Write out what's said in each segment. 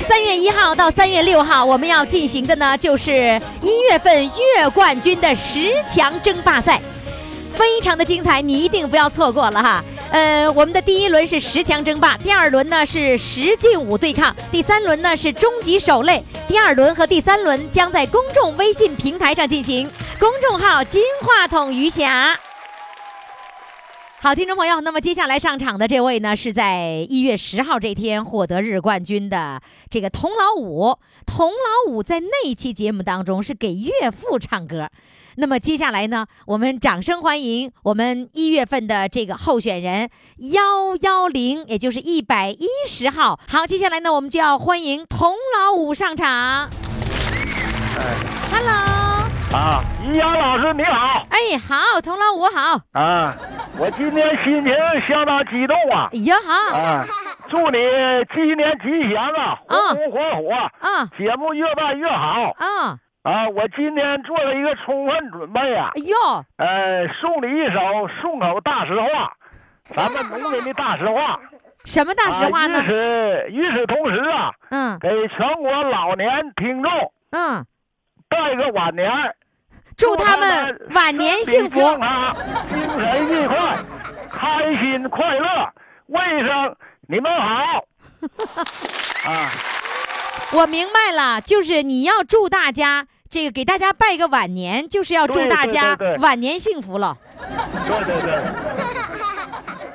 三月一号到三月六号，我们要进行的呢，就是一月份月冠军的十强争霸赛，非常的精彩，你一定不要错过了哈。呃，我们的第一轮是十强争霸，第二轮呢是十进五对抗，第三轮呢是终极守擂。第二轮和第三轮将在公众微信平台上进行，公众号“金话筒余霞”。好，听众朋友，那么接下来上场的这位呢，是在一月十号这天获得日冠军的这个童老五。童老五在那一期节目当中是给岳父唱歌。那么接下来呢，我们掌声欢迎我们一月份的这个候选人幺幺零，也就是一百一十号。好，接下来呢，我们就要欢迎童老五上场。Hello，啊，于洋老师你好哎，好，童老五好。啊！我今天心情相当激动啊哎呀好，啊！祝你鸡年吉祥啊，啊红红火火，啊节目越办越好啊，啊！我今天做了一个充分准备啊哎，呦，呃，送你一首顺口大实话，咱们农民的大实话。什么大实话呢啊？与此与此同时啊，嗯给全国老年听众嗯，拜个晚年儿。祝他们晚年幸福。精神愉快，开心快乐，卫生，你们好。啊，我明白了，就是你要祝大家这个给大家拜个晚年，就是要祝大家晚年幸福了。对对对，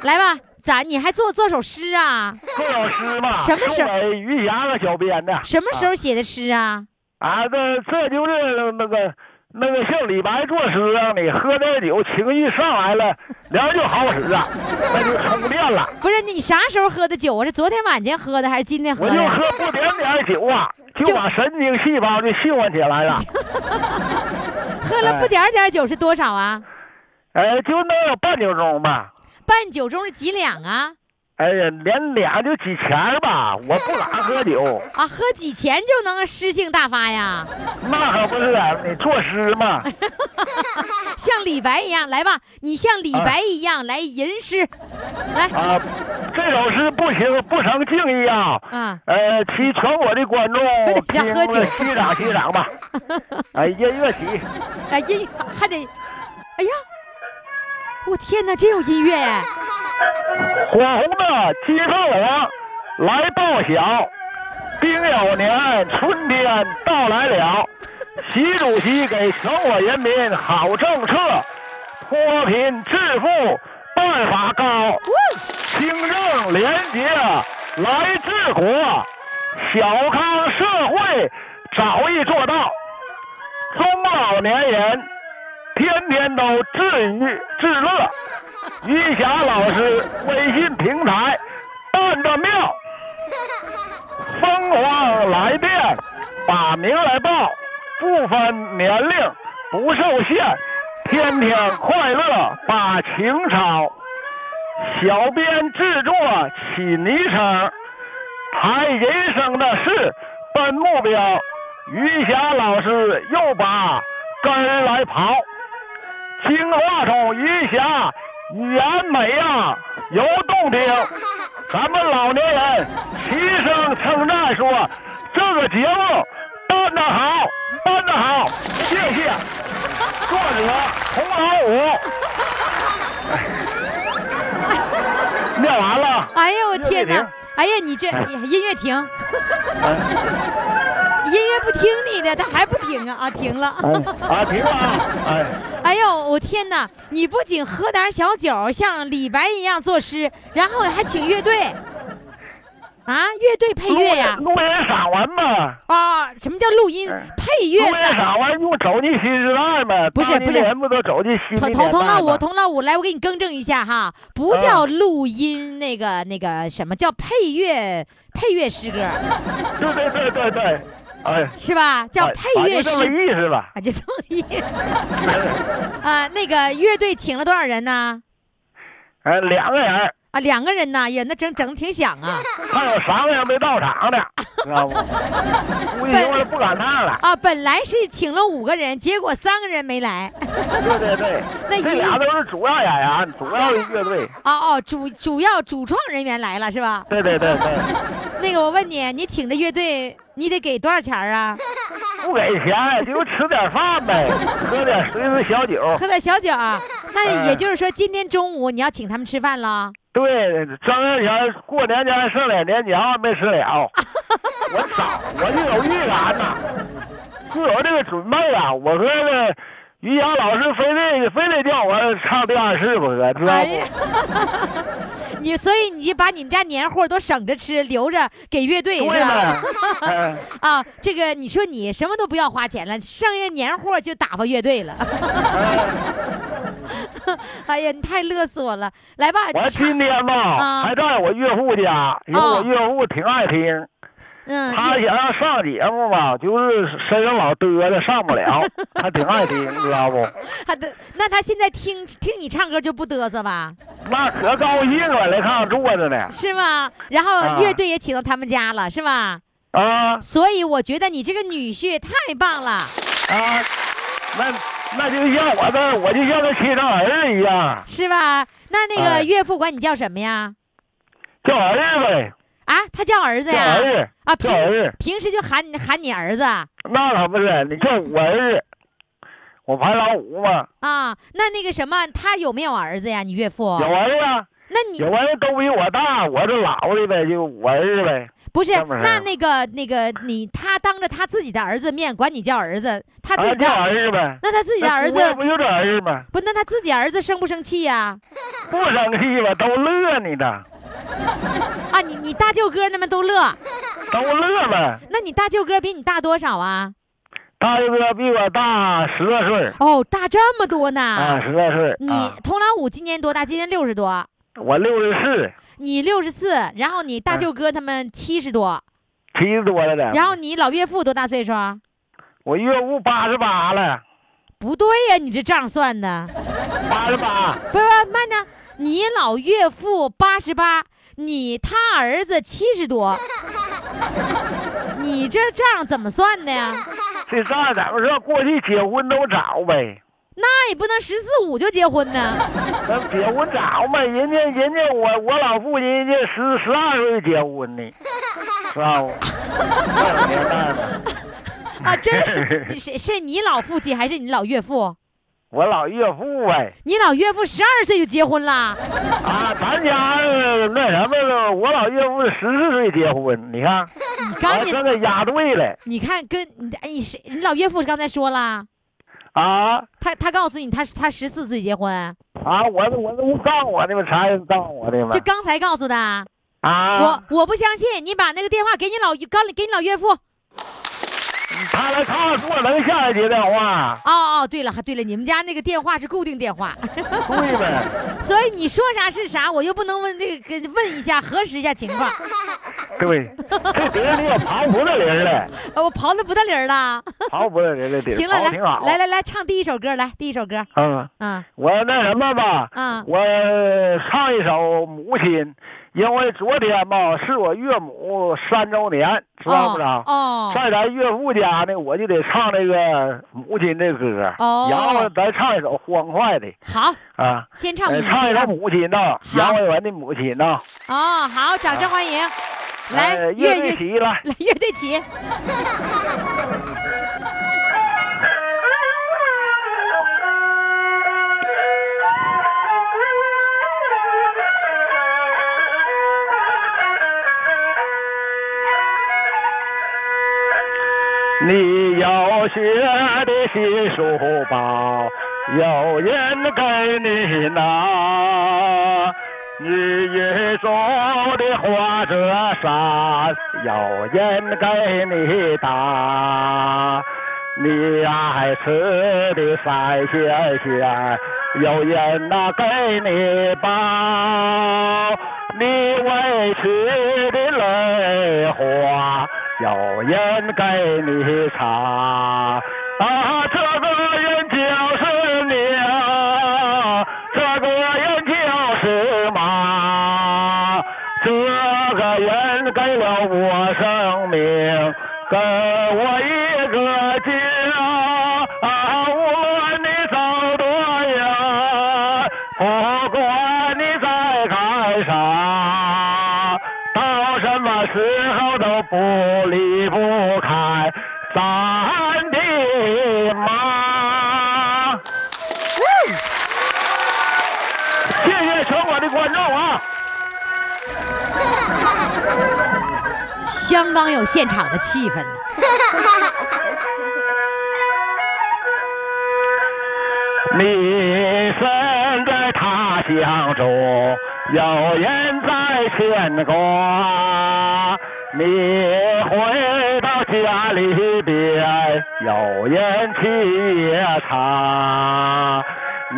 来吧，咋你还做做首诗啊？做首诗嘛，什么时候于霞和小编的。什么时候写的诗啊？啊，这这就是那个那个像李白作诗让你喝点酒，情绪上来了，凉就好使啊，那就充电了。不是你啥时候喝的酒啊？是昨天晚间喝的还是今天喝的我就？喝不点点酒啊，就就把神经细胞就兴奋起来了。喝了不点点酒是多少啊？哎，就能有半酒盅吧。半酒盅是几两啊？哎呀，连俩就几钱吧，我不咋喝酒，啊，喝几钱就能诗性大发呀？那可不是啊，你作诗嘛，像李白一样，来吧，你像李白一样来吟诗，来。啊，这首诗不行，不成敬意啊，啊！呃，替全国的观众有点像听喝酒。欣赏欣赏吧，哎，音乐起，哎音乐还得，哎呀，我天哪，真有音乐哎！火红的金凤凰来报晓，丁酉年春天到来了，习主席给全国人民好政策，脱贫致富办法高。清正廉洁来治国，小康社会早已做到。中老年人天天都自娱自乐。于霞老师微信平台办的妙，疯狂来电，把名来报，不分年龄，不受限，天天快乐把情操。小编制作起昵称，谈人生的事，奔目标。余霞老师又把根儿来刨，金话筒余霞语言美呀，有动听。咱们老年人齐声称赞说，这个节目办得好，办得好，谢谢。作者洪老五。念完了。哎呦我天哪音乐停！哎呀，你这音乐停，音乐不听你的，他还不停啊啊，停了。哎啊，停了啊！哎，哎呦，我天哪！你不仅喝点小酒，像李白一样作诗，然后还请乐队。啊，乐队配乐呀？录音嗓完嘛。啊，什么叫录音嗯配乐用走进新时代嘛。不是不是年人不都走进新的童童年代童老五，嘛？童老五，来，我给你更正一下哈，不嗯叫录音，那个那个什么叫配乐配乐诗歌对对对对对，哎，是吧？叫哎配乐反正这么意思吧。啊，就这么意思 啊。那个乐队请了多少人呢？呃，两个人，啊，两个人呐，也那整整挺响啊 还有三个人没到场呢，知道不？估计我是不赶趟了。啊！本来是请了五个人，结果三个人没来。对对对，那俩都是主要演员，主要的乐队。哦哦，主主要主创人员来了是吧？对对对对，那个我问你，你请的乐队，你得给多少钱儿啊？不给钱就吃点饭呗，喝点随时小酒。喝点小酒啊，那哎也就是说今天中午你要请他们吃饭了。对，正月前过年前剩两年你还没吃了，我早我就有预感呐，就有这个准备啊。我说那个于洋老师非得非得叫我唱第二次不可，知道不？你所以你就把你们家年货都省着吃，留着给乐队是吧？啊，这个你说你什么都不要花钱了，剩下年货就打发乐队了。哎呀，你太乐死我了！来吧，我今天吧啊还在我岳父家，因为哦我岳父挺爱听。嗯，他想要上节目吧，就是身上老嘚瑟，上不了。他挺爱听，你知道不？他的那他现在听听你唱歌就不嘚瑟吧？那可高兴了，来看坐着呢。是吗？然后啊乐队也请到他们家了，是吧？啊所以我觉得你这个女婿太棒了。啊，那那就像我的，我就像个亲生儿子一样，是吧？那那个哎岳父管你叫什么呀？叫儿子呗，啊，他叫儿子呀？儿子，啊，平子。平时就喊你喊你儿子啊？那可不是，你叫我儿子，我排老五嘛，啊那那个什么，他有没有儿子呀？你岳父？有儿子啊，那你有儿子都比我大，我是老的呗，就我儿子呗。不是那那个那个你他当着他自己的儿子面管你叫儿子，他自己的儿子呗。那他自己的儿子那不就这儿子吗？不？那他自己儿子生不生气呀？不生气吧，都乐你的，啊，你你大舅哥他们都乐，都乐呗。那你大舅哥比你大多少啊？大舅哥比我大十来岁，哦，大这么多呢。啊，十来岁。你啊童老五今年多大？今年六十多，我六十四，你六十四，然后你大嗯舅哥他们七十多，七十多了的。然后你老岳父多大岁数？我岳父八十八了，不对呀，你这账算的。八十八。不不，慢着，你老岳父八十八，你他儿子七十多，你这账怎么算的呀？这账怎么说？过去结婚都早呗，那也不能十四五就结婚呢。那结婚早嘛，人家人家我我老父亲人家十十二岁结婚呢，知道不？那个年代嘛，啊，真你是是你老父亲还是你老岳父？我老岳父呗。你老岳父十二岁就结婚了，啊，咱家呃那什么了，我老岳父十四岁结婚，你看，你刚才我跟他押对了你看跟你哎你谁你老岳父刚才说了，啊他他告诉你他他十四岁结婚，啊！我我这不告我的吗？才告诉我的吗就？刚才告诉的。啊，我我不相信，你把那个电话给你老刚给你老岳父。他来看我能下来接电话，哦哦，对了，对了，你们家那个电话是固定电话，对呗？所以你说啥是啥，我又不能问这个问一下核实一下情况。对，这碟儿你也刨不得零了，呃我刨的不得理儿了。刨不得零了，行了，来。来来来，唱第一首歌，来第一首歌。嗯，嗯我那什么吧，嗯我唱一首《母亲》，因为昨天吧是我岳母三周年，知道不知道？哦，在咱岳父家呢，我就得唱这个母亲的歌，哦然后咱唱一首欢快的好，啊，先唱呃母亲啊唱一首。母亲呐，杨伟文的母亲呐，哦，好，掌声欢迎。来，呃乐队起来，来乐队起。你有学的新书包，有人给你拿。你雨中的火车山，有人给你打。你爱吃的三鲜馅，有人呐给你包。你委屈的泪花，有人给你擦。啊，这个人相当有现场的气氛了。你身在他乡中，有人在牵挂；你回到家里边，有人沏夜茶。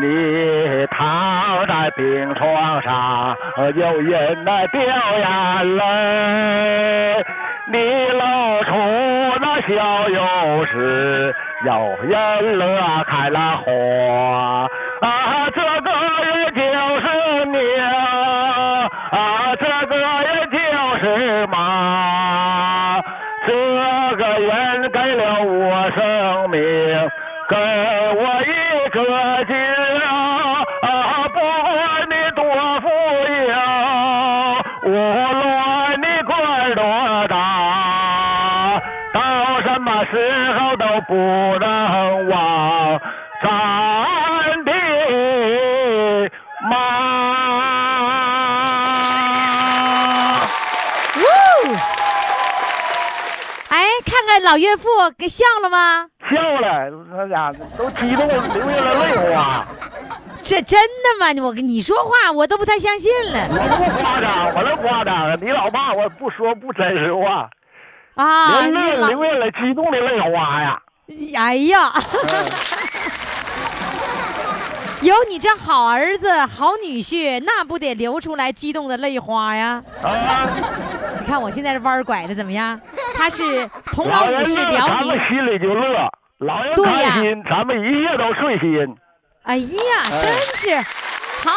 你躺在病床上，有人来掉眼泪。你露出那笑容时，有人乐开了花。啊，这个岳父给笑了吗？笑了，他俩都激动流下了泪花。这真的吗？我跟你说话，我都不太相信了我不夸张，我能夸张？你老爸我不说不真实话，啊！流泪那流下了激动的泪花呀。哎呀，有你这好儿子、好女婿，那不得流出来激动的泪花呀？啊，你看我现在这弯儿拐的怎么样？他是同老老五是辽宁们心里就乐；老心，咱们一切都顺心。哎呀，哎真是好，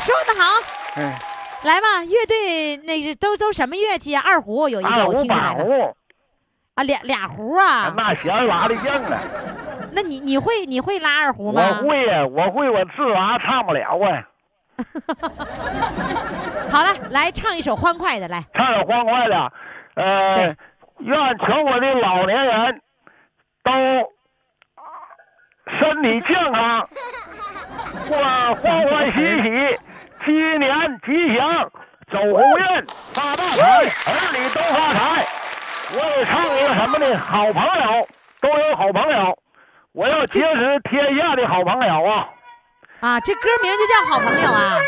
说的好。嗯，来吧，乐队那是都都什么乐器啊？二胡有一个我听出来了胡，啊，俩俩胡啊。那弦拉的硬啊。那你你会你会拉二胡吗我？会呀，我会，我自娃唱不了啊。好了，来唱一首欢快的，来。唱首欢快的，呃，愿全国的老年人都身体健康，过欢 欢喜喜，鸡年吉祥，走鸿运，发大财，儿女都发财。我也唱一个什么呢？好朋友都有好朋友，我要结识天下的好朋友啊！啊，这歌名就叫好朋友啊。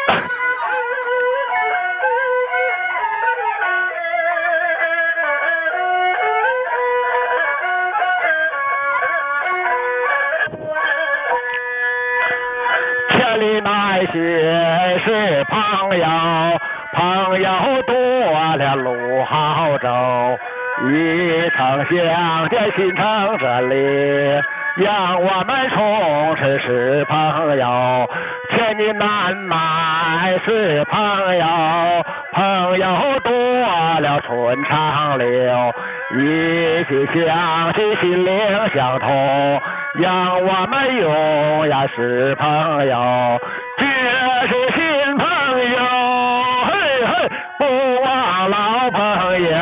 千里难寻是朋友，朋友多了路好走。一城相见心诚真理，让我们从此是朋友。千金难买是朋友，朋友多了春长留。一起相惜，心灵相通，让我们永远是朋友。结识新朋友，嘿嘿，不忘老朋友。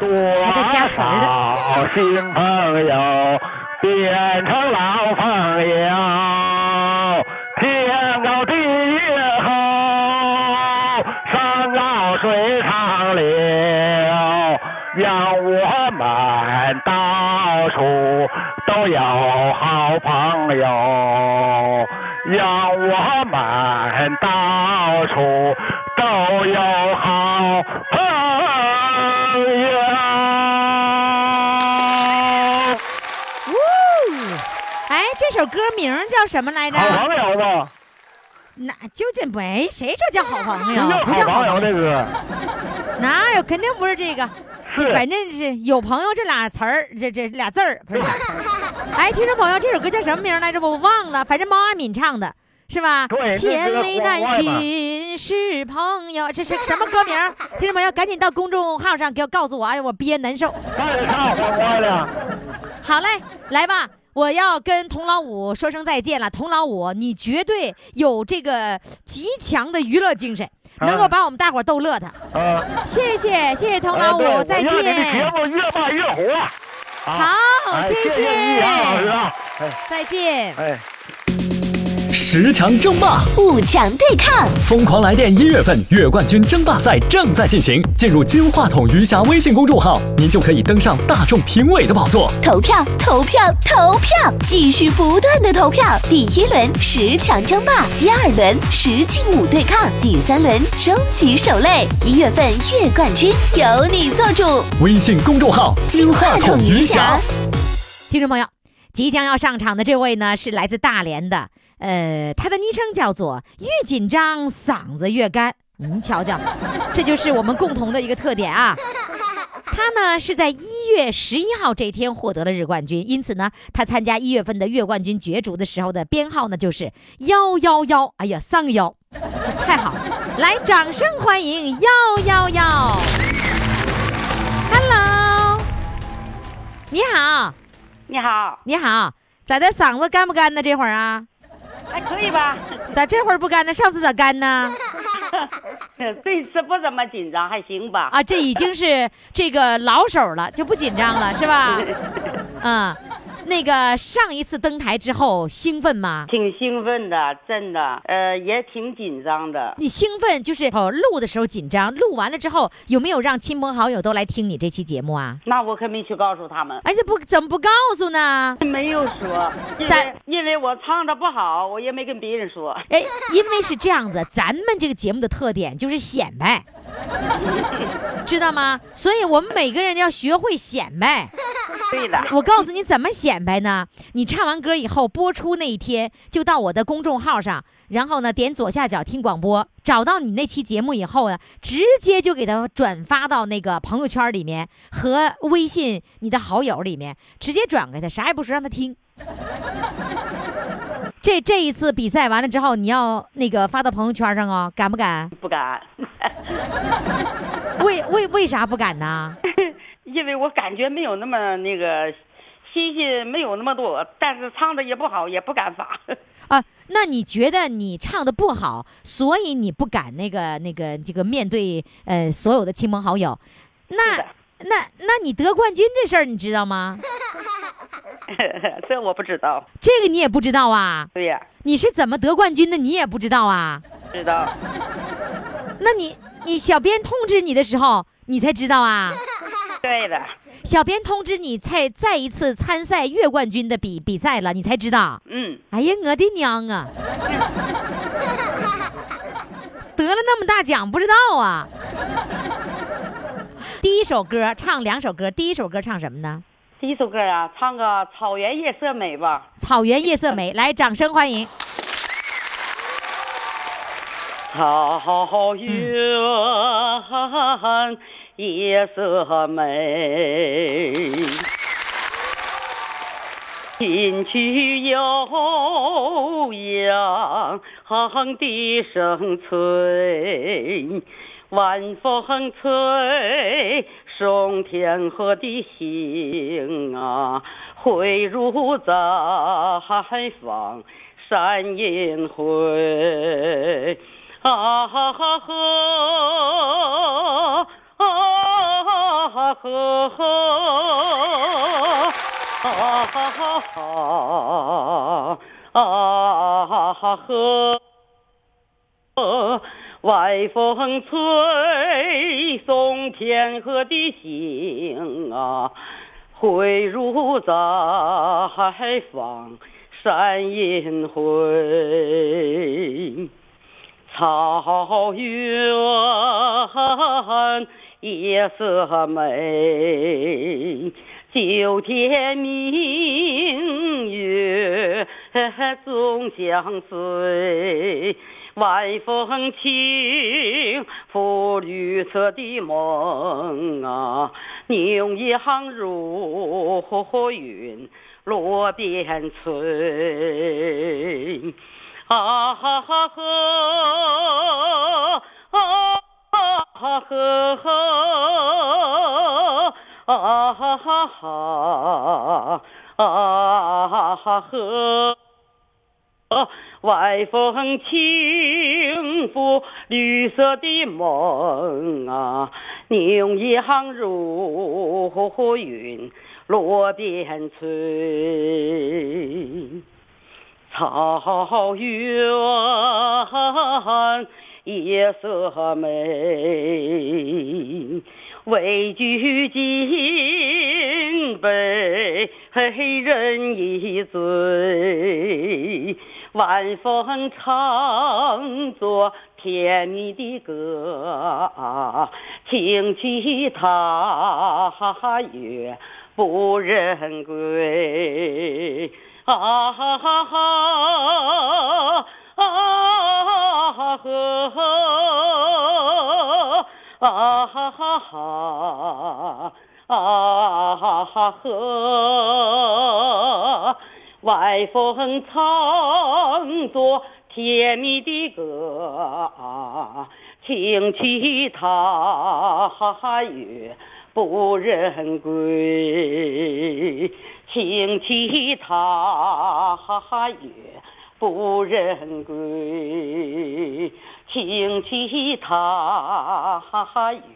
多加词儿呢少新朋友变成老朋友，天高地也厚，山高水长流，让我们到处都有好朋友，名叫什么来着？好朋友嘛，那究竟没谁说叫好朋友，不叫好朋友这歌。哪有？肯定不是这个。这反正是有朋友这俩词儿，这这俩字儿不是俩词儿。哎，听众朋友，这首歌叫什么名来着？我忘了，反正毛阿敏唱的，是吧？千里难寻是朋友，这是什么歌名？听众朋友，赶紧到公众号上给我告诉我，哎呀，我憋难受。好嘞，来吧，我要跟童老五说声再见了。童老五，你绝对有这个极强的娱乐精神，能够啊把我们大伙儿逗乐的。啊，谢谢，谢谢童老五，再见。目越办越火。啊好，哎谢谢再见。哎。十强争霸，五强对抗，疯狂来电一月份月冠军争霸赛正在进行。进入金话筒余霞微信公众号，您就可以登上大众评委的宝座。投票，投票，投票，继续不断的投票。第一轮十强争霸，第二轮十进五对抗，第三轮终极守擂。一月份月冠军由你做主。微信公众号金话筒余霞。听众朋友，即将要上场的这位呢，是来自大连的，呃，他的昵称叫做“越紧张嗓子越干”。您瞧瞧，这就是我们共同的一个特点啊。他呢是在一月十一号这一天获得了日冠军，因此呢，他参加一月份的月冠军角逐的时候的编号呢就是幺幺幺。哎呀，三个幺，这太好了！来，掌声欢迎幺幺幺。Hello，你好。你好，你好，咋的？嗓子干不干呢？这会儿啊？还可以吧？咋这会儿不干呢？上次咋干呢？这次不怎么紧张，还行吧？啊，这已经是这个老手了，就不紧张了，是吧？嗯，那个上一次登台之后兴奋吗？挺兴奋的，真的，呃，也挺紧张的。你兴奋就是哦，录的时候紧张，录完了之后有没有让亲朋好友都来听你这期节目啊？那我可没去告诉他们，哎，这不怎么不告诉呢？没有说，因咱为因为我唱的不好，我也没跟别人说。哎，因为是这样子，咱们这个节目的特点就是显摆，知道吗？所以我们每个人要学会显摆。对了，我告诉你怎么显摆呢？你唱完歌以后，播出那一天就到我的公众号上，然后呢点左下角听广播，找到你那期节目以后呢，直接就给他转发到那个朋友圈里面和微信你的好友里面，直接转给他，啥也不说，让他听。这这一次比赛完了之后，你要那个发到朋友圈上哦，敢不敢？不敢，为为为啥不敢呢？因为我感觉没有那么那个信息没有那么多，但是唱的也不好，也不敢发。啊，那你觉得你唱的不好，所以你不敢那个那个这个面对呃所有的亲朋好友，那那那你得冠军这事儿你知道吗？这我不知道。这个你也不知道啊？对呀，你是怎么得冠军的？你也不知道啊？知道。那你你小编通知你的时候，你才知道啊？对了，小编通知你再再一次参赛月冠军的比比赛了，你才知道。嗯，哎呀，我的娘啊！得了那么大奖，不知道啊。第一首歌唱两首歌，第一首歌唱什么呢？第一首歌啊，唱个《草原夜色美》吧。草原夜色美，来，掌声欢迎。草原夜色美，琴曲悠扬笛声催，晚风吹送天河的星啊，汇入在放山阴会。啊哈哈呵，啊哈呵呵，啊哈哈哈，啊哈呵。晚风吹送天河的星啊，汇入在放山阴会。草原夜色美，九天明月总相随。晚风轻拂绿色的梦啊，牛羊如云落边村。啊哈哈呵，啊哈哈呵呵，啊哈哈哈，啊哈哈呵。外风轻拂绿色的梦啊，牛羊如云落边陲。草原夜色美，畏惧金杯人一醉。晚风唱着甜蜜的歌，轻骑踏月不人归。啊哈哈哈，啊哈呵呵，啊哈哈哈，啊哈呵。晚风唱着甜蜜的歌，轻骑踏月不人归。轻骑踏月不人归，轻骑踏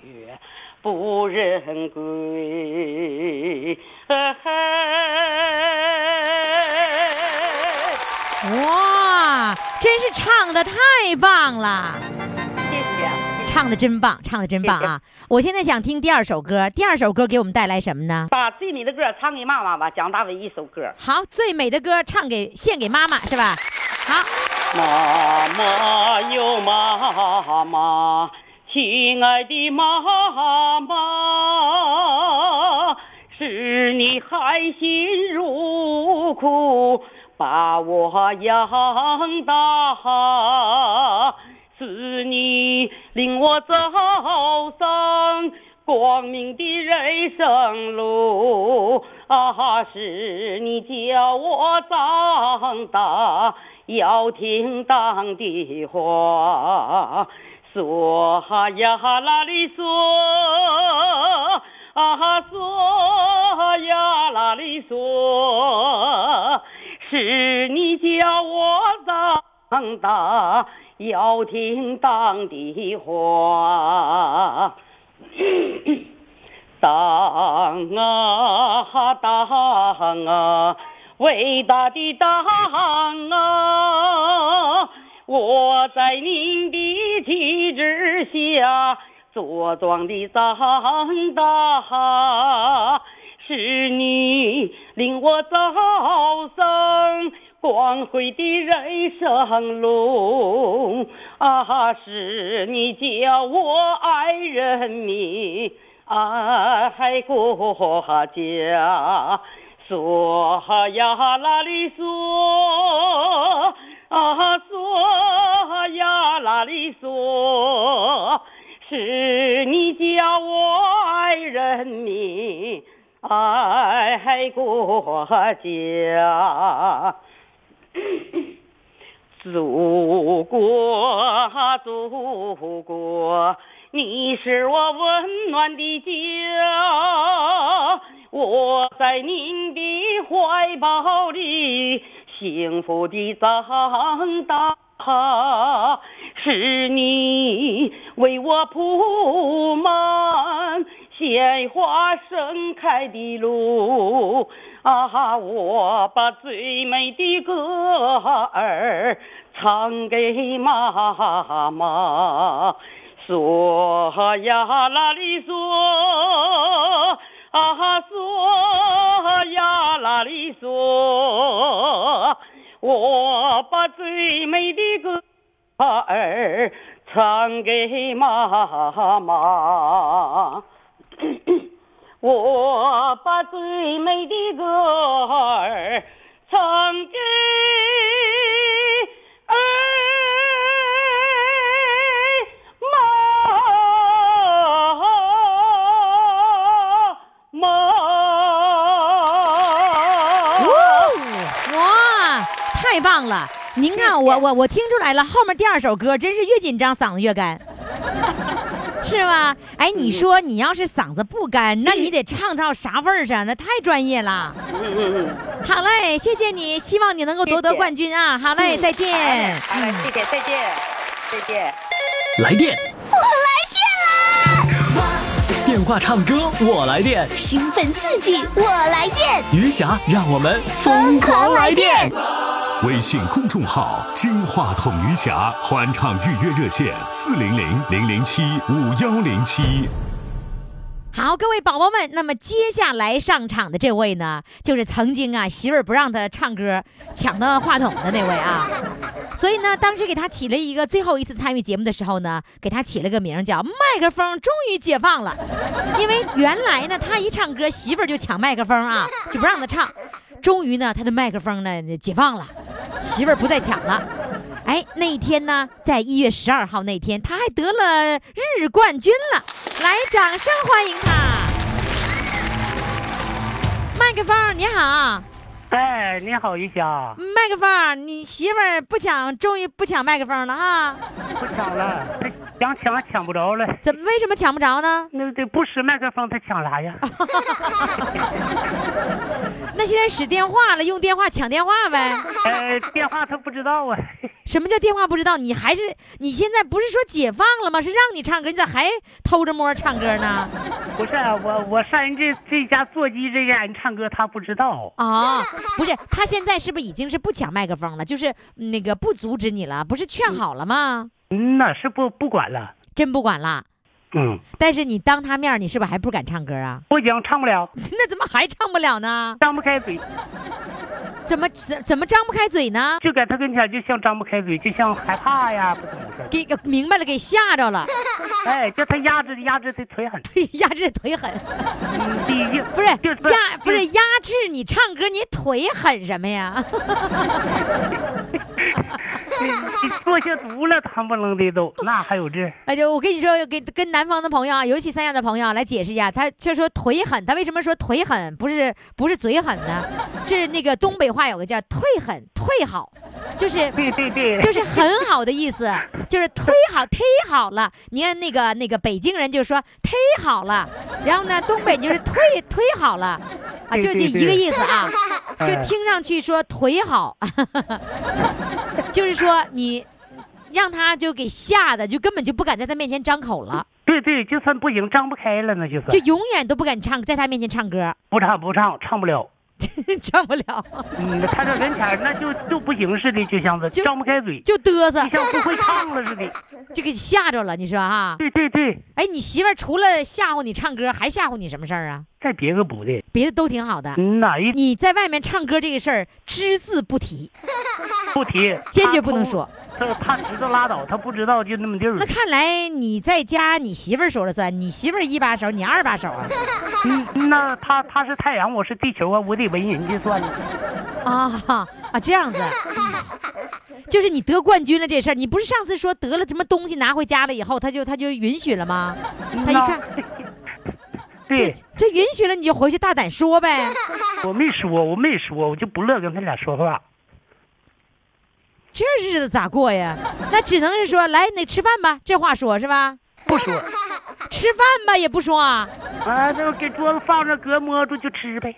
月不人归。哇，真是唱的太棒了！谢谢。唱的真棒，唱的真棒啊！我现在想听第二首歌，第二首歌给我们带来什么呢？把最美的歌唱给妈妈吧，蒋大为一首歌。好，最美的歌唱给献给妈妈是吧？好，妈妈哟妈妈，亲爱的妈妈，是你含辛茹苦把我养大。是你领我走上光明的人生路啊！是你教我长大要听党的话，说呀啦哩说啊，说呀啦哩说，是你叫我长大。要听党的话，党啊党啊，伟大的党啊！我在您的旗帜下茁壮的长大，是你令我走上。光辉的人生路啊，是你教我爱人民、爱国家。说呀啦哩说啊，说呀啦哩说，是你叫我爱人民、爱国家。祖国，祖国，你是我温暖的家，我在您的怀抱里幸福的长大。是你为我铺满鲜花盛开的路。啊，我把最美的歌儿唱给妈妈，说呀啦哩嗦，啊说呀啦哩嗦，我把最美的歌儿唱给妈妈。我把最美的歌儿唱给儿太棒了！您看我我我听出来了，后面第二首歌真是越紧张嗓子越干，是吗？哎，你说你要是嗓子不干，那你得唱到啥味儿上？那太专业了。好嘞，谢谢你，希望你能够夺得冠军啊！好嘞，再见。好嘞，谢谢，再见，再见。来电，我来电啦！电话唱歌，我来电。兴奋刺激，我来电，余霞，让我们疯狂来电！微信公众号“金话筒余霞”欢唱预约热线：四零零零零七五幺零七。好，各位宝宝们，那么接下来上场的这位呢，就是曾经啊媳妇儿不让他唱歌，抢到话筒的那位啊。所以呢，当时给他起了一个最后一次参与节目的时候呢，给他起了个名叫“麦克风终于解放了”，因为原来呢他一唱歌，媳妇儿就抢麦克风啊，就不让他唱。终于呢，他的麦克风呢解放了，媳妇儿不再抢了。哎，那一天呢，在一月十二号那天，他还得了日冠军了，来，掌声欢迎他。麦克风，你好，哎，你好，于霞，麦克风，你媳妇儿不抢，终于不抢麦克风了哈？不抢了，他想抢抢不着了。怎么？为什么抢不着呢？那这不使麦克风，他抢啥呀？那现在使电话了，用电话抢电话呗。呃，电话他不知道啊。什么叫电话不知道？你还是你现在不是说解放了吗？是让你唱歌，你咋还偷着摸唱歌呢？不是啊，我我上人这这家座机这家人唱歌，他不知道。啊、不是，他现在是不是已经是不抢麦克风了？就是嗯那个不阻止你了，不是劝好了吗？嗯那，是不不管了。真不管了。嗯，但是你当他面，你是不是还不敢唱歌啊？不行，唱不了，那怎么还唱不了呢？张不开嘴，怎么怎怎么张不开嘴呢？就在他跟前，就像张不开嘴，就像害怕呀，不怎么回事。给给明白了，给吓着了，哎，叫他压制压制他腿狠。压制腿狠，嗯，第一不是就是压不是压制你唱歌，你腿狠什么呀？你坐下毒了，他不能的都，那还有这？哎，就我跟你说，跟跟南方的朋友啊，尤其三亚的朋友啊来解释一下，他就说腿狠，他为什么说腿狠？不是不是嘴狠呢？是那个东北话有个叫退狠退好，就是对对对，就是很好的意思，就是忒好忒好了。你看那个那个北京人就说忒好了，然后呢东北就是忒忒好了，啊，就这一个意思啊，就哎听上去说腿好，就是说你让他就给吓得，就根本就不敢在他面前张口了，对对，就算不行，张不开了，那就是就永远都不敢唱，在他面前唱歌，不唱不唱，唱不了。唱不了，嗯，他这人前儿那就就不行似的，就像是张不开嘴，就嘚瑟就，像不会唱了似的。就给吓着了。你说哈？对对对，哎，你媳妇儿除了吓唬你唱歌，还吓唬你什么事儿啊？再别个不的，别的都挺好的。嗯呐，一你在外面唱歌这个事儿只字不提，不提，坚决不能说。他他知道拉倒，他不知道就那么地儿那。看来你在家，你媳妇儿说了算，你媳妇儿一把手，你二把手啊？嗯，那他他是太阳，我是地球啊，我得为人家算呢。啊啊，这样子，就是你得冠军了这事儿，你不是上次说得了什么东西拿回家了以后，他就他就允许了吗？他一看这对，这允许了，你就回去大胆说呗。我没说，我没说，我就不乐跟他俩说话。这日子咋过呀？那只能是说来，你吃饭吧，这话说是吧？不说，吃饭吧也不说啊。啊，就给桌子放着，隔摸着就吃呗。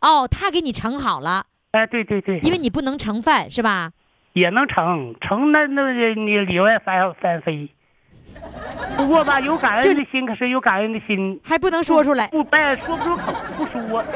哦，他给你盛好了，哎，对对对，因为你不能盛饭是吧？也能盛，盛那那个你里外翻翻飞。不过吧，有感恩的心，可是有感恩的心，还不能说出来，不哎说不出口，不说。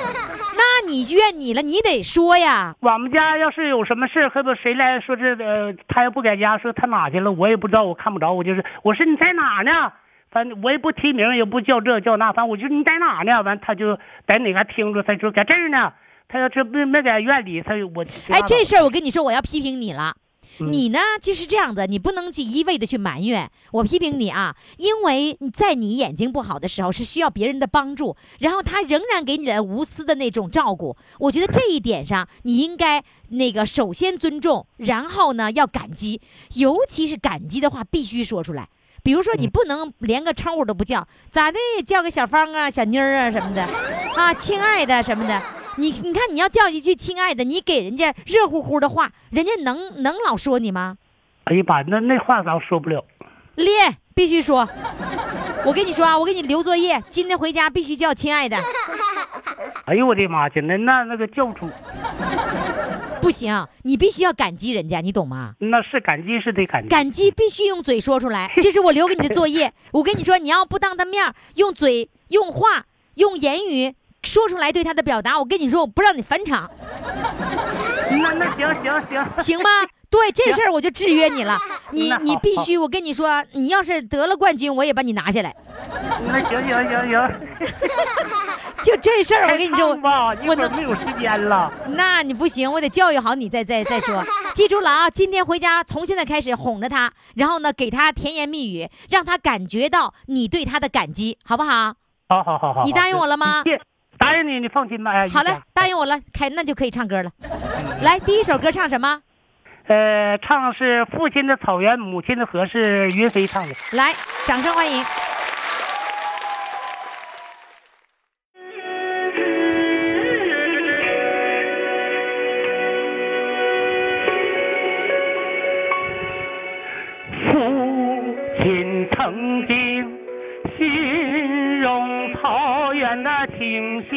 那你怨你了，你得说呀。我们家要是有什么事儿，或者谁来说这呃，他要不在家，说他哪去了，我也不知道，我看不着，我就是我说你在哪呢？反正我也不提名，也不叫这叫那，反正我就你在哪呢？完他就在哪嘎听着，他说在这儿呢。他要是没没在院里，他我哎，这事儿我跟你说，我要批评你了。你呢，就是这样的，你不能去一味的去埋怨。我批评你啊，因为在你眼睛不好的时候是需要别人的帮助，然后他仍然给你的无私的那种照顾。我觉得这一点上，你应该那个首先尊重，然后呢要感激，尤其是感激的话必须说出来。比如说，你不能连个称呼都不叫，咋的？叫个小芳啊、小妮儿啊什么的，啊，亲爱的什么的。你你看，你要叫一句亲爱的，你给人家热乎乎的话，人家能能老说你吗？哎呀妈，那那话咱说不了。练必须说。我跟你说啊，我给你留作业，今天回家必须叫亲爱的，哎呦我的妈去，那那那个叫不出，不行，你必须要感激人家，你懂吗？那是感激是得感激。感激必须用嘴说出来，这是我留给你的作业。我跟你说，你要不当他面儿用嘴、用话、用言语说出来对他的表达，我跟你说，我不让你返场，那那行行行，行吗？对这事儿我就制约你了，你你必须，我跟你说，你要是得了冠军，我也把你拿下来。那行行行行，就这事儿，我跟你说我能没有时间了。那你不行，我得教育好你再再再说。记住了啊，今天回家从现在开始哄着他，然后呢给他甜言蜜语，让他感觉到你对他的感激，好不好？好好好好，你答应我了吗谢答应你，你放心吧。哎好嘞，答应我了，开那就可以唱歌了。来，第一首歌唱什么？呃，唱是父亲的草原，母亲的河，是云飞唱的。来，掌声欢迎。父亲曾经草原的清香，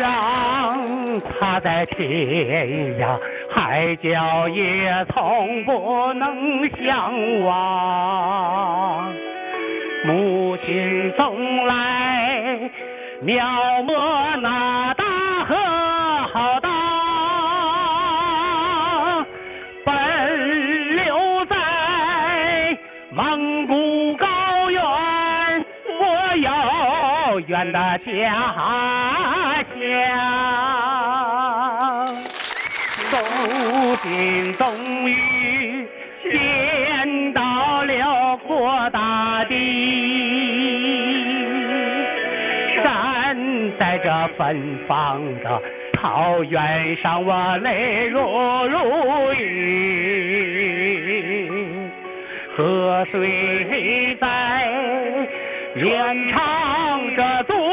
让他在天涯海角也从不能相忘。母亲总来描摹那的家乡。走进终于见到了阔大地，站在这芬芳的草原上，我泪如如雨。河水在演唱着祖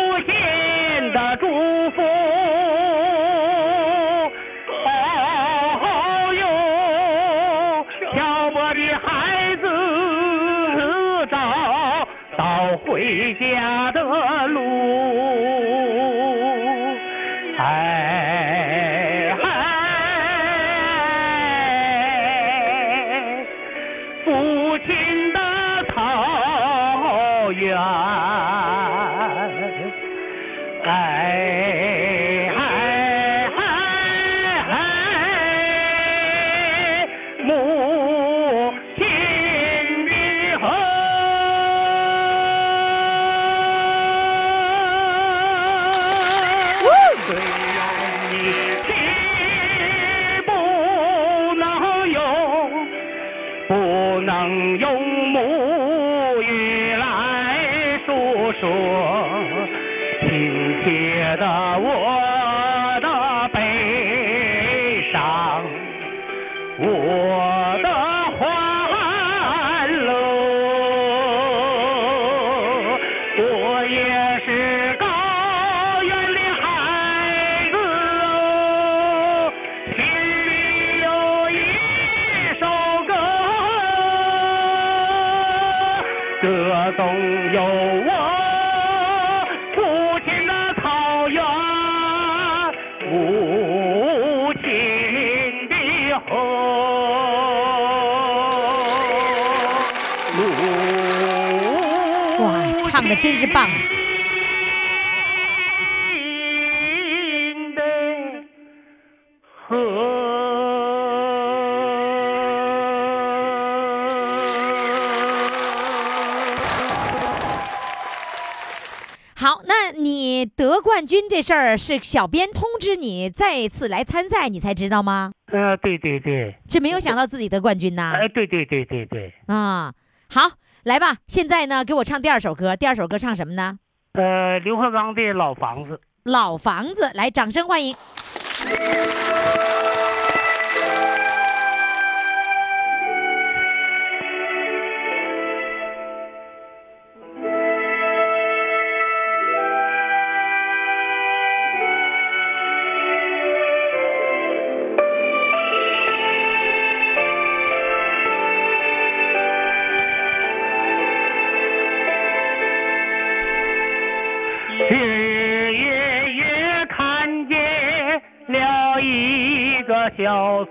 冠军这事儿是小编通知你再次来参赛，你才知道吗？呃，对对对，是没有想到自己得冠军呐。哎，对对对对对，啊，好，来吧，现在呢，给我唱第二首歌。第二首歌唱什么呢？呃，刘和刚的《老房子》。老房子，来，掌声欢迎。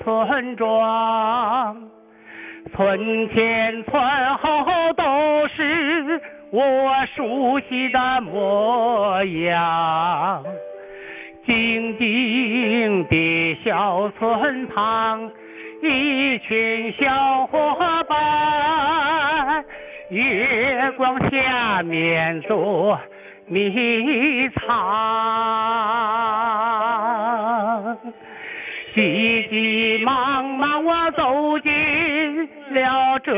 村庄，村前村后都是我熟悉的模样。静静的小村旁，一群小伙伴，月光下面捉迷藏。急急茫茫我走进了这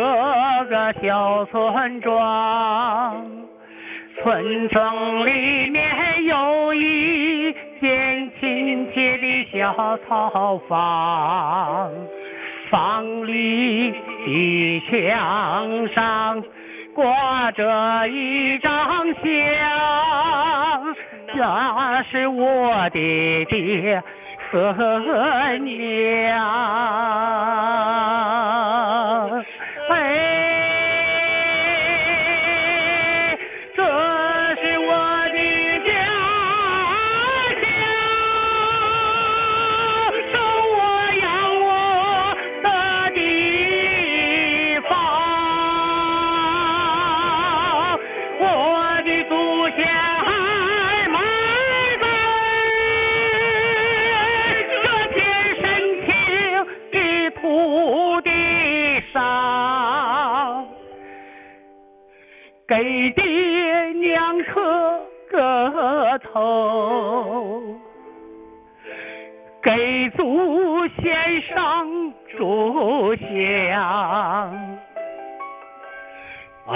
个小村庄，村庄里面有一间亲切的小草房，房里的墙上挂着一张相，那是我的爹。和娘。哎，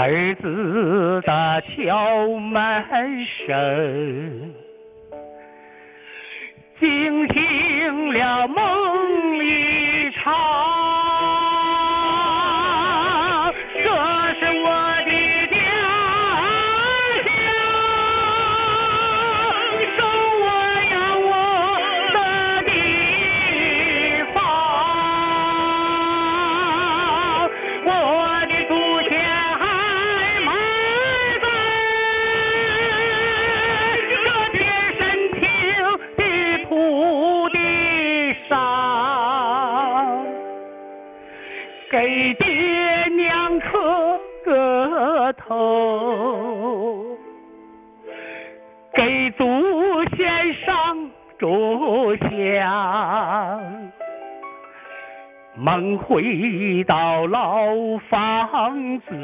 儿子的敲门声，惊醒了梦一场。给爹娘磕个头，给祖先上炷香。梦回到老房子，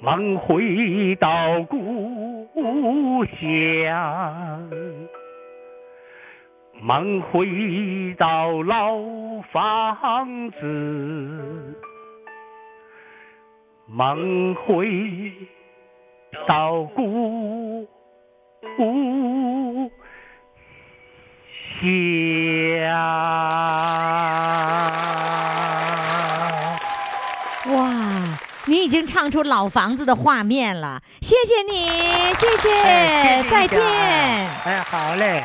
梦回到故乡。梦回到老房子，梦回到故乡。哇，你已经唱出老房子的画面了，谢谢你，谢谢，哎谢谢再见。哎，好嘞。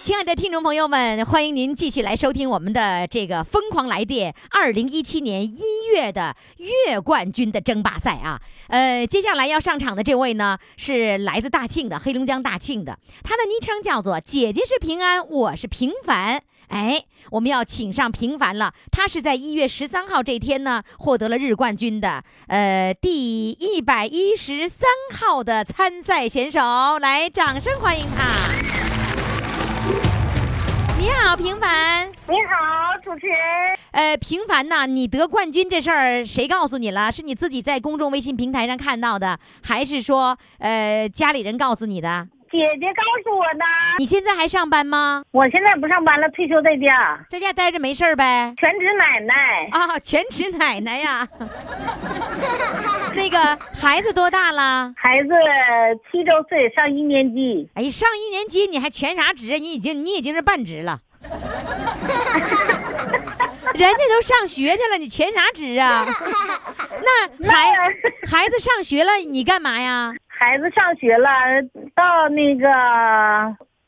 亲爱的听众朋友们，欢迎您继续来收听我们的这个《疯狂来电》二零一七年一月的月冠军的争霸赛啊。呃，接下来要上场的这位呢，是来自大庆的黑龙江大庆的，他的昵称叫做“姐姐是平安，我是平凡”。哎，我们要请上平凡了，他是在一月十三号这天呢获得了日冠军的，呃，第一百一十三号的参赛选手，来，掌声欢迎他。你好，平凡。你好，主持人。呃，平凡呐，你得冠军这事儿谁告诉你了？是你自己在公众微信平台上看到的，还是说呃家里人告诉你的？姐姐告诉我的。你现在还上班吗？我现在不上班了，退休在家，在家待着没事儿呗？全职奶奶。啊，全职奶奶呀。那个孩子多大了？孩子七周岁，上一年级。哎，上一年级你还全啥职？你已经你已经是半职了。人家都上学去了，你全啥职啊？那 孩孩子上学了，你干嘛呀？孩子上学了，到那个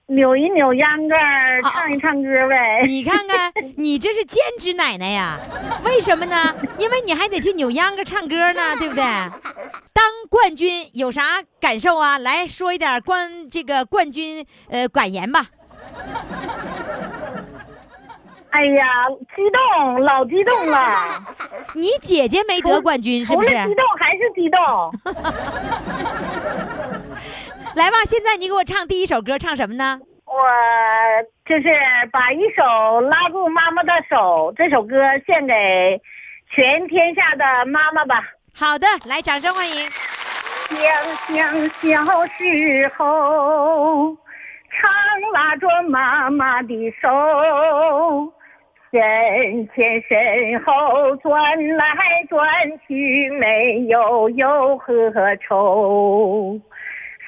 扭一扭秧歌儿，唱一唱歌呗。你看看，你这是兼职奶奶呀？为什么呢？因为你还得去扭秧歌、唱歌呢，对不对？当冠军有啥感受啊？来说一点关这个冠军呃感言吧。哎呀，激动，老激动了！你姐姐没得冠军是不是？激动还是激动。来吧，现在你给我唱第一首歌，唱什么呢？我就是把一首拉住妈妈的手这首歌献给全天下的妈妈吧。好的，来，掌声欢迎。想想小时候，常拉着妈妈的手。身前身后转来转去，没有忧和愁。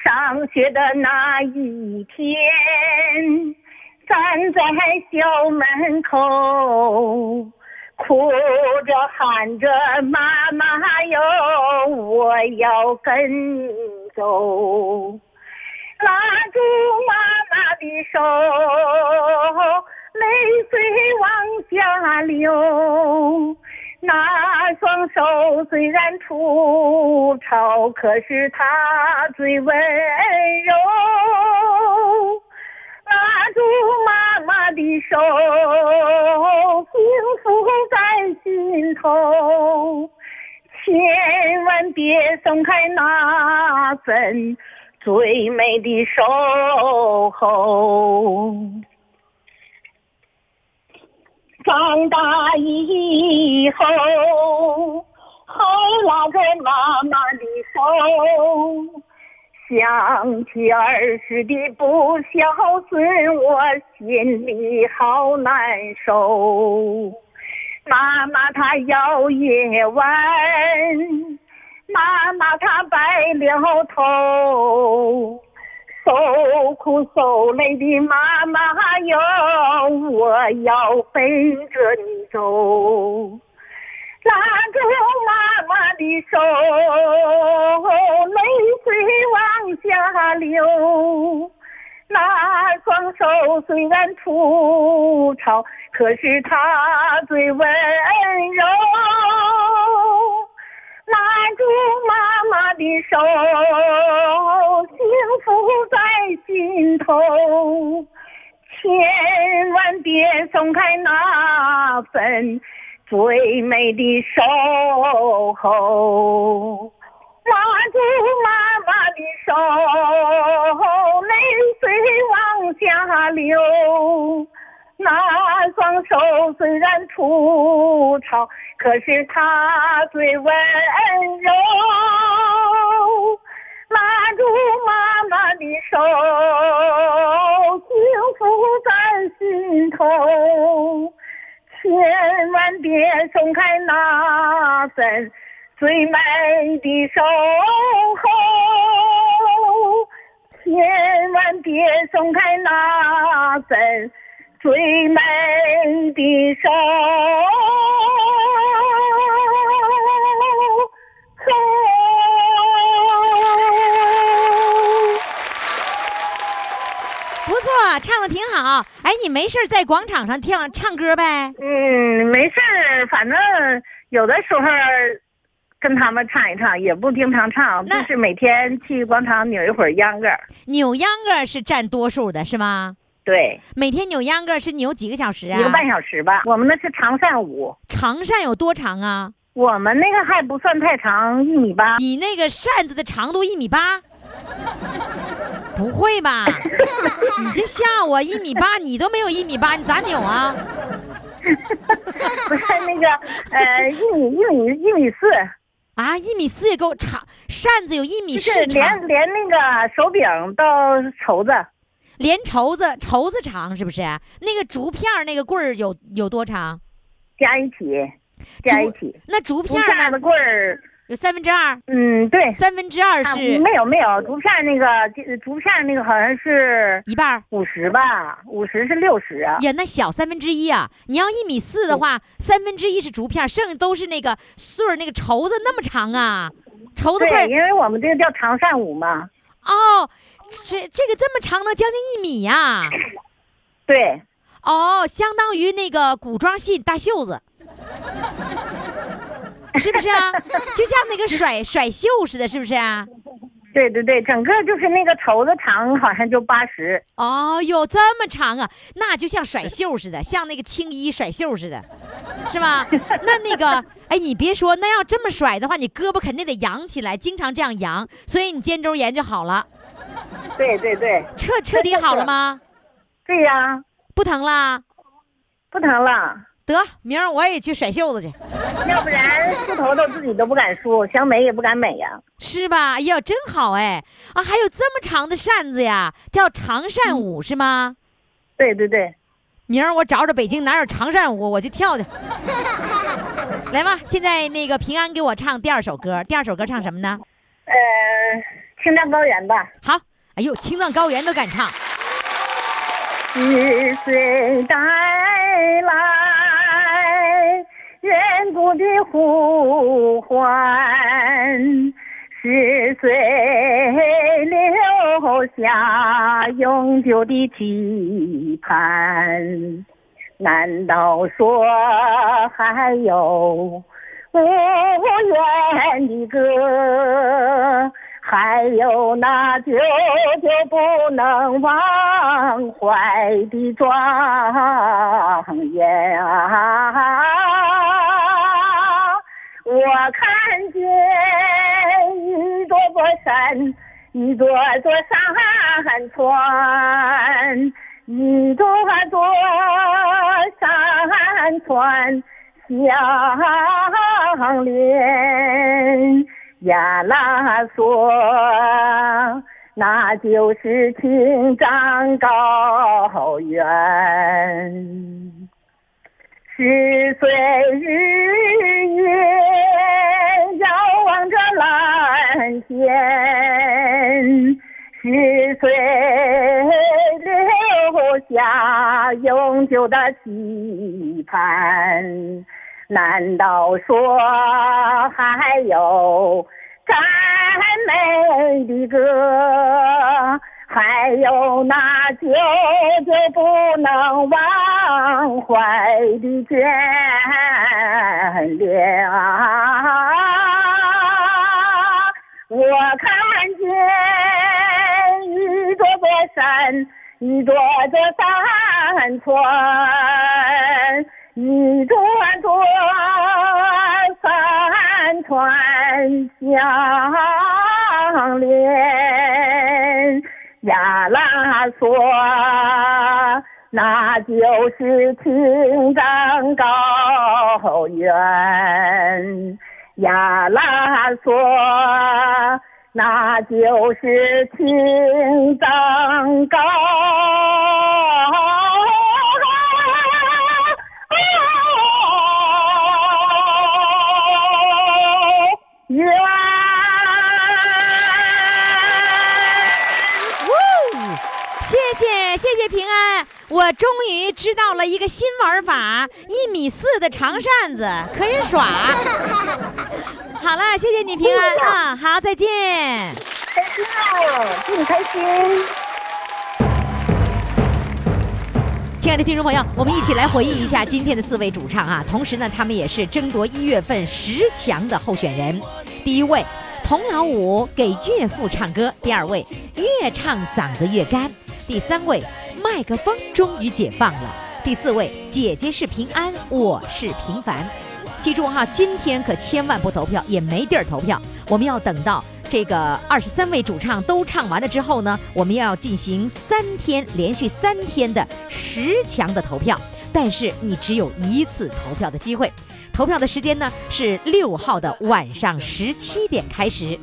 上学的那一天，站在校门口，哭着喊着妈妈哟，我要跟你走，拉住妈妈的手。泪水往下流，那双手虽然粗糙，可是它最温柔。拉住妈妈的手，幸福在心头，千万别松开那份最美的守候。长大以后，还拉着妈妈的手，想起儿时的不孝顺，我心里好难受。妈妈她摇夜弯，妈妈她白了头。受苦受累的妈妈哟，我要背着你走，拉住妈妈的手，泪水往下流。那双手虽然粗糙，可是它最温柔。拉住妈妈的手，幸福在心头，千万别松开那份最美的守候。拉住妈妈的手，泪水往下流。那双手虽然粗糙，可是它最温柔。拉住妈妈的手，幸福在心头，千万别松开那份最美的守候，千万别松开那份。最美的手。唱的挺好。哎，你没事在广场上跳唱歌呗？嗯，没事反正有的时候跟他们唱一唱，也不经常唱，就是每天去广场扭一会儿秧歌。扭秧歌是占多数的，是吗？对，每天扭秧歌是扭几个小时啊？一个半小时吧。我们那是长扇舞，长扇有多长啊？我们那个还不算太长，一米八。你那个扇子的长度一米八？不会吧？你这吓我一米八，你都没有一米八，你咋扭啊？不是那个，呃，一米一米一米四，啊，一米四也够长，扇子有一米就是四长，连连那个手柄到绸子，连绸子绸子长是不是？那个竹片儿那个棍儿有有多长？加一起，加一起。那竹竹片儿呢？的棍儿，有三分之二，嗯，对，三分之二啊是没有没有，竹片那个竹片那个好像是一半。五十吧，五十是六十啊。呀，那小三分之一啊！你要一米四的话，三分之一是竹片，剩下都是那个穗儿，那个绸子那么长啊，绸子，快因为我们这个叫长扇舞嘛。哦，这这个这么长的将近一米呀、对，哦，相当于那个古装戏大袖子，是不是啊？就像那个甩甩袖似的，是不是啊？对对对，整个就是那个头子长好像就八十。哦哟，这么长啊，那就像甩袖似的，像那个青衣甩袖似的，是吧？那那个，哎，你别说，那要这么甩的话，你胳膊肯定得扬起来，经常这样扬，所以你肩周炎就好了，对对对，彻彻底好了吗？对呀，不疼啦？不疼了。得，明儿我也去甩袖子去，要不然梳头头自己都不敢梳，想美也不敢美呀。是吧？哎呀，真好哎！啊，还有这么长的扇子呀，叫长扇舞是吗？对对对，明儿我找找北京哪有长扇舞，我就跳去。来吧，现在那个平安给我唱第二首歌，第二首歌唱什么呢？呃，青藏高原吧。好，哎呦，青藏高原都敢唱。日岁带来远古的呼唤，是谁留下永久的期盼。难道说还有无言的歌？还有那久久不能忘怀的庄严啊！我看见一座座山，一座座山川，一座座山川相连。呀啦嗦，那就是青藏高原。十岁日夜遥望着蓝天，十岁留下永久的期盼。难道说还有赞美的歌？还有那久久不能忘怀的眷恋啊！我看见一座座山，一座座山川。一座座山川相连，呀啦嗦，那就是青藏高原。呀啦嗦，那就是青藏高谢谢谢谢平安，我终于知道了一个新玩法，一米四的长扇子可以耍。好了，谢谢你平安啊，好，再见。开心哦，祝你开心。亲爱的听众朋友，我们一起来回忆一下今天的四位主唱啊，同时呢，他们也是争夺一月份十强的候选人。第一位，童老五给岳父唱歌；第二位，越唱嗓子越干；第三位，麦克风终于解放了。第四位，姐姐是平安，我是平凡。记住哈，今天可千万不投票，也没地儿投票。我们要等到这个二十三位主唱都唱完了之后呢，我们要进行三天连续三天的十强的投票。但是你只有一次投票的机会，投票的时间呢是六号的晚上十七点开始。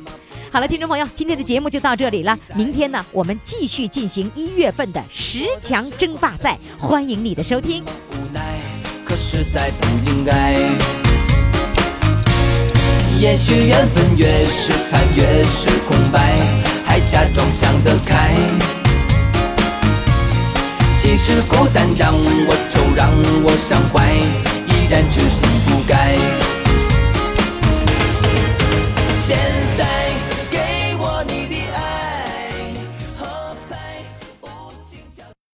好了，听众朋友，今天的节目就到这里了。明天呢，我们继续进行一月份的十强争霸赛，欢迎你的收听。无奈，可实在不应该。也许缘分越是看越是空白，还假装想得开。即使孤单让我愁，让我伤怀，依然痴心不改。现在。